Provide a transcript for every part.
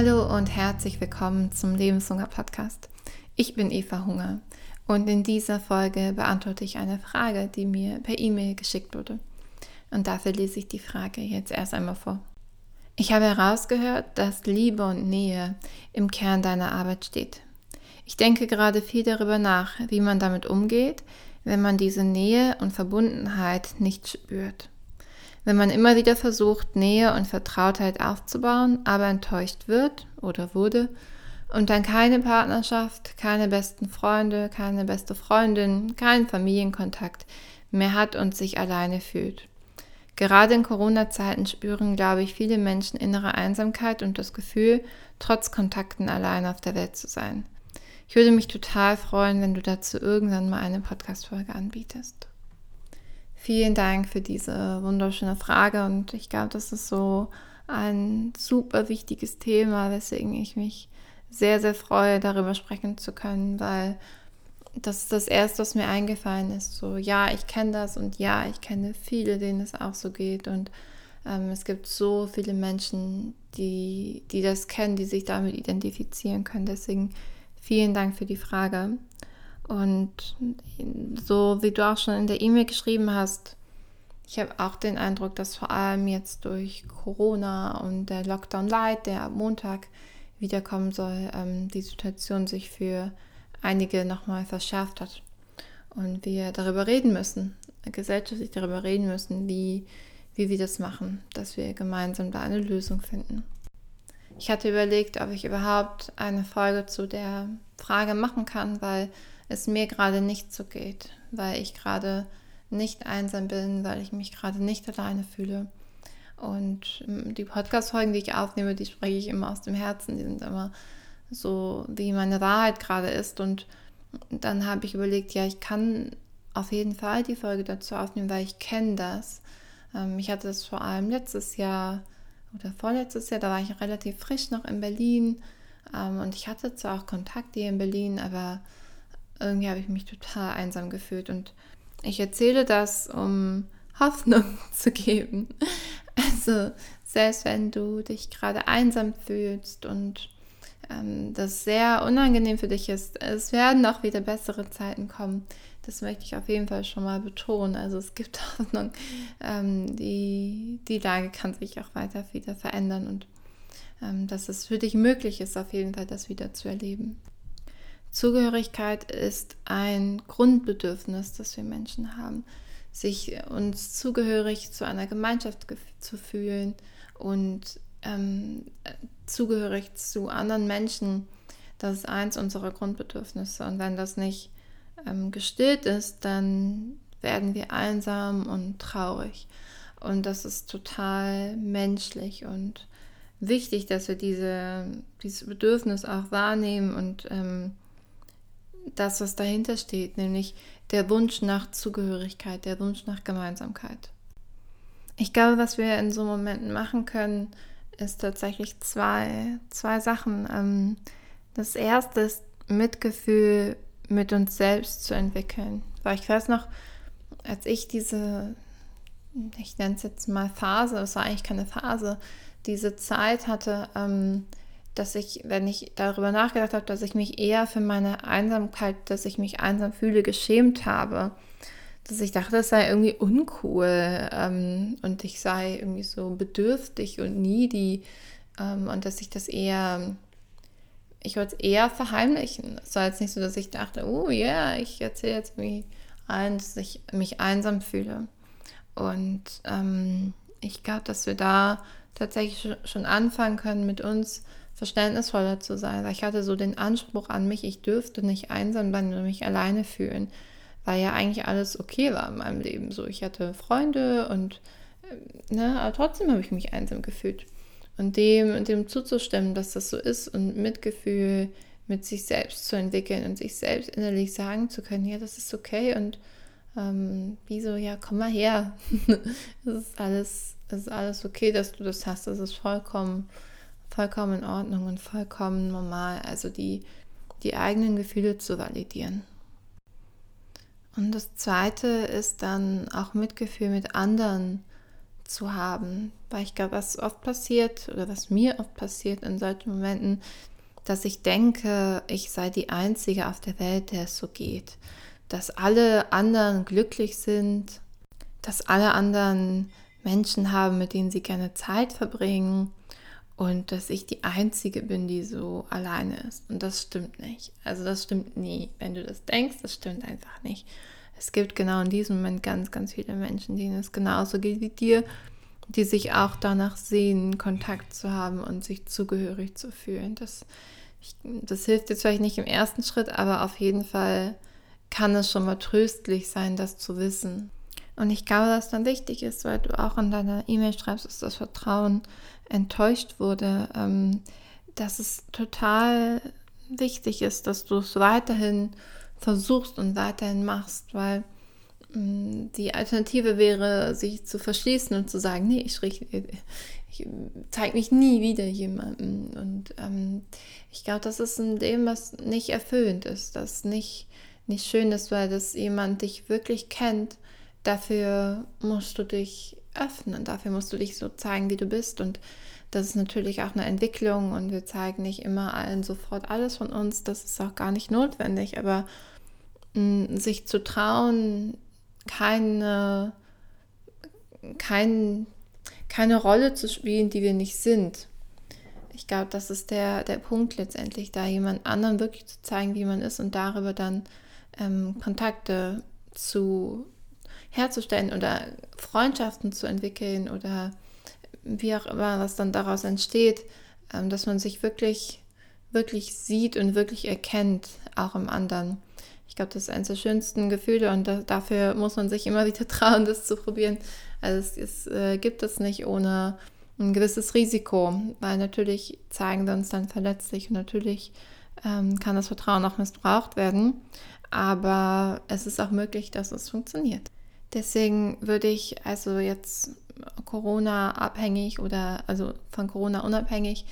Hallo und herzlich willkommen zum Lebenshunger Podcast. Ich bin Eva Hunger und in dieser Folge beantworte ich eine Frage, die mir per E-Mail geschickt wurde. Und dafür lese ich die Frage jetzt erst einmal vor. Ich habe herausgehört, dass Liebe und Nähe im Kern deiner Arbeit steht. Ich denke gerade viel darüber nach, wie man damit umgeht, wenn man diese Nähe und Verbundenheit nicht spürt. Wenn man immer wieder versucht, Nähe und Vertrautheit aufzubauen, aber enttäuscht wird oder wurde und dann keine Partnerschaft, keine besten Freunde, keine beste Freundin, keinen Familienkontakt mehr hat und sich alleine fühlt. Gerade in Corona-Zeiten spüren, glaube ich, viele Menschen innere Einsamkeit und das Gefühl, trotz Kontakten allein auf der Welt zu sein. Ich würde mich total freuen, wenn du dazu irgendwann mal eine Podcast-Folge anbietest. Vielen Dank für diese wunderschöne Frage und ich glaube, das ist so ein super wichtiges Thema, weswegen ich mich sehr, sehr freue, darüber sprechen zu können, weil das ist das Erste, was mir eingefallen ist. So, ja, ich kenne das und ja, ich kenne viele, denen es auch so geht und ähm, es gibt so viele Menschen, die, die das kennen, die sich damit identifizieren können. Deswegen vielen Dank für die Frage. Und so wie du auch schon in der E-Mail geschrieben hast, ich habe auch den Eindruck, dass vor allem jetzt durch Corona und der Lockdown Light, der ab Montag wiederkommen soll, ähm, die Situation sich für einige nochmal verschärft hat. Und wir darüber reden müssen, gesellschaftlich darüber reden müssen, wie, wie wir das machen, dass wir gemeinsam da eine Lösung finden. Ich hatte überlegt, ob ich überhaupt eine Folge zu der Frage machen kann, weil es mir gerade nicht so geht, weil ich gerade nicht einsam bin, weil ich mich gerade nicht alleine fühle. Und ähm, die Podcast-Folgen, die ich aufnehme, die spreche ich immer aus dem Herzen. Die sind immer so, wie meine Wahrheit gerade ist. Und dann habe ich überlegt, ja, ich kann auf jeden Fall die Folge dazu aufnehmen, weil ich kenne das. Ähm, ich hatte das vor allem letztes Jahr oder vorletztes Jahr, da war ich relativ frisch noch in Berlin. Ähm, und ich hatte zwar auch Kontakt hier in Berlin, aber irgendwie habe ich mich total einsam gefühlt und ich erzähle das, um Hoffnung zu geben. Also selbst wenn du dich gerade einsam fühlst und ähm, das sehr unangenehm für dich ist, es werden auch wieder bessere Zeiten kommen. Das möchte ich auf jeden Fall schon mal betonen. Also es gibt Hoffnung. Ähm, die, die Lage kann sich auch weiter wieder verändern und ähm, dass es für dich möglich ist, auf jeden Fall das wieder zu erleben. Zugehörigkeit ist ein Grundbedürfnis, das wir Menschen haben, sich uns zugehörig zu einer Gemeinschaft zu fühlen und ähm, zugehörig zu anderen Menschen. Das ist eins unserer Grundbedürfnisse. Und wenn das nicht ähm, gestillt ist, dann werden wir einsam und traurig. Und das ist total menschlich und wichtig, dass wir diese, dieses Bedürfnis auch wahrnehmen und ähm, das, was dahinter steht, nämlich der Wunsch nach Zugehörigkeit, der Wunsch nach Gemeinsamkeit. Ich glaube, was wir in so Momenten machen können, ist tatsächlich zwei, zwei Sachen. Ähm, das erste ist Mitgefühl mit uns selbst zu entwickeln. Weil ich weiß noch, als ich diese, ich nenne es jetzt mal Phase, es war eigentlich keine Phase, diese Zeit hatte, ähm, dass ich, wenn ich darüber nachgedacht habe, dass ich mich eher für meine Einsamkeit, dass ich mich einsam fühle, geschämt habe. Dass ich dachte, das sei irgendwie uncool ähm, und ich sei irgendwie so bedürftig und needy ähm, und dass ich das eher, ich wollte es eher verheimlichen. Es war jetzt nicht so, dass ich dachte, oh ja, yeah, ich erzähle jetzt irgendwie allen, dass ich mich einsam fühle. Und ähm, ich glaube, dass wir da tatsächlich schon anfangen können mit uns verständnisvoller zu sein. Ich hatte so den Anspruch an mich, ich dürfte nicht einsam sein und mich alleine fühlen, weil ja eigentlich alles okay war in meinem Leben. So, ich hatte Freunde und äh, ne, aber trotzdem habe ich mich einsam gefühlt. Und dem, dem zuzustimmen, dass das so ist und Mitgefühl mit sich selbst zu entwickeln und sich selbst innerlich sagen zu können, ja, das ist okay und ähm, wie so, ja, komm mal her. das ist alles, das ist alles okay, dass du das hast. Das ist vollkommen vollkommen in Ordnung und vollkommen normal. Also die, die eigenen Gefühle zu validieren. Und das Zweite ist dann auch Mitgefühl mit anderen zu haben. Weil ich glaube, was oft passiert oder was mir oft passiert in solchen Momenten, dass ich denke, ich sei die Einzige auf der Welt, der es so geht. Dass alle anderen glücklich sind, dass alle anderen Menschen haben, mit denen sie gerne Zeit verbringen und dass ich die Einzige bin, die so alleine ist. Und das stimmt nicht. Also das stimmt nie. Wenn du das denkst, das stimmt einfach nicht. Es gibt genau in diesem Moment ganz, ganz viele Menschen, denen es genauso geht wie dir, die sich auch danach sehen, Kontakt zu haben und sich zugehörig zu fühlen. Das, ich, das hilft jetzt vielleicht nicht im ersten Schritt, aber auf jeden Fall kann es schon mal tröstlich sein, das zu wissen. Und ich glaube, dass dann wichtig ist, weil du auch in deiner E-Mail schreibst, dass das Vertrauen enttäuscht wurde, ähm, dass es total wichtig ist, dass du es weiterhin versuchst und weiterhin machst, weil ähm, die Alternative wäre, sich zu verschließen und zu sagen, nee, ich, ich, ich zeige mich nie wieder jemandem. Und ähm, ich glaube, das ist in dem, was nicht erfüllend ist, das nicht, nicht schön ist, weil das jemand dich wirklich kennt dafür musst du dich öffnen, dafür musst du dich so zeigen, wie du bist. Und das ist natürlich auch eine Entwicklung und wir zeigen nicht immer allen sofort alles von uns. Das ist auch gar nicht notwendig, aber mh, mm, sich zu trauen, keine, kein, keine Rolle zu spielen, die wir nicht sind. Ich glaube, das ist der, der Punkt letztendlich, da jemand anderen wirklich zu zeigen, wie man ist und darüber dann ähm, Kontakte zu herzustellen oder Freundschaften zu entwickeln oder wie auch immer, was dann daraus entsteht, ähm, dass man sich wirklich, wirklich sieht und wirklich erkennt, auch im anderen. Ich glaube, das ist eines der schönsten Gefühle und da, dafür muss man sich immer wieder trauen, das zu probieren. Also es, es äh, gibt es nicht ohne ein gewisses Risiko, weil natürlich zeigen wir uns dann verletzlich und natürlich ähm, kann das Vertrauen auch missbraucht werden, aber es ist auch möglich, dass es funktioniert. Deswegen würde ich also jetzt Corona abhängig oder also von Corona unabhängig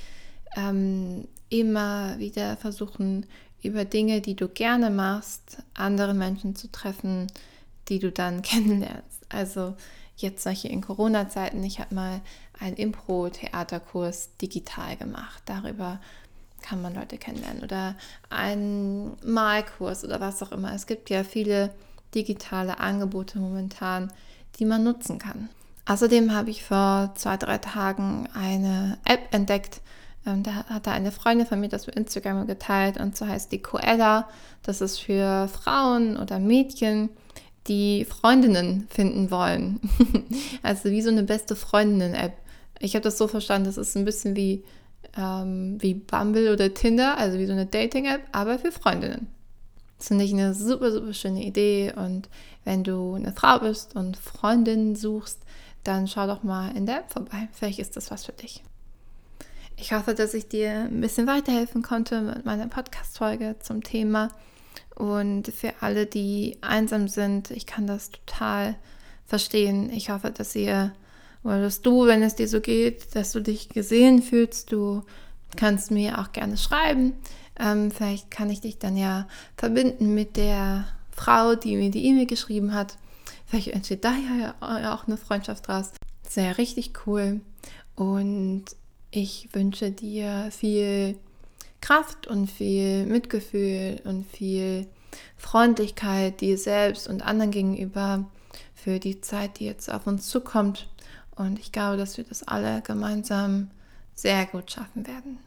ähm, immer wieder versuchen, über Dinge, die du gerne machst, andere Menschen zu treffen, die du dann kennenlernst. Also jetzt solche in Corona-Zeiten, ich habe mal einen Impro-Theaterkurs digital gemacht. Darüber kann man Leute kennenlernen oder einen Malkurs oder was auch immer. Es gibt ja viele digitale Angebote momentan, die man nutzen kann. Außerdem habe ich vor zwei, drei Tagen eine App entdeckt. Ähm, da hat eine Freundin von mir das mit Instagram geteilt und so heißt die Coella. Das ist für Frauen oder Mädchen, die Freundinnen finden wollen. also wie so eine beste Freundinnen-App. Ich habe das so verstanden, das ist ein bisschen wie, ähm, wie Bumble oder Tinder, also wie so eine Dating-App, aber für Freundinnen. Das finde ich eine super, super schöne Idee. Und wenn du eine Frau bist und Freundinnen suchst, dann schau doch mal in der App vorbei. Vielleicht ist das was für dich. Ich hoffe, dass ich dir ein bisschen weiterhelfen konnte mit meiner Podcast-Folge zum Thema. Und für alle, die einsam sind, ich kann das total verstehen. Ich hoffe, dass ihr, oder dass du, wenn es dir so geht, dass du dich gesehen fühlst. Du kannst mir auch gerne schreiben. Ähm, vielleicht kann ich dich dann ja verbinden mit der Frau, die mir die E-Mail geschrieben hat. Vielleicht entsteht da ja auch eine Freundschaft draus. Sehr richtig cool. Und ich wünsche dir viel Kraft und viel Mitgefühl und viel Freundlichkeit dir selbst und anderen gegenüber für die Zeit, die jetzt auf uns zukommt. Und ich glaube, dass wir das alle gemeinsam sehr gut schaffen werden.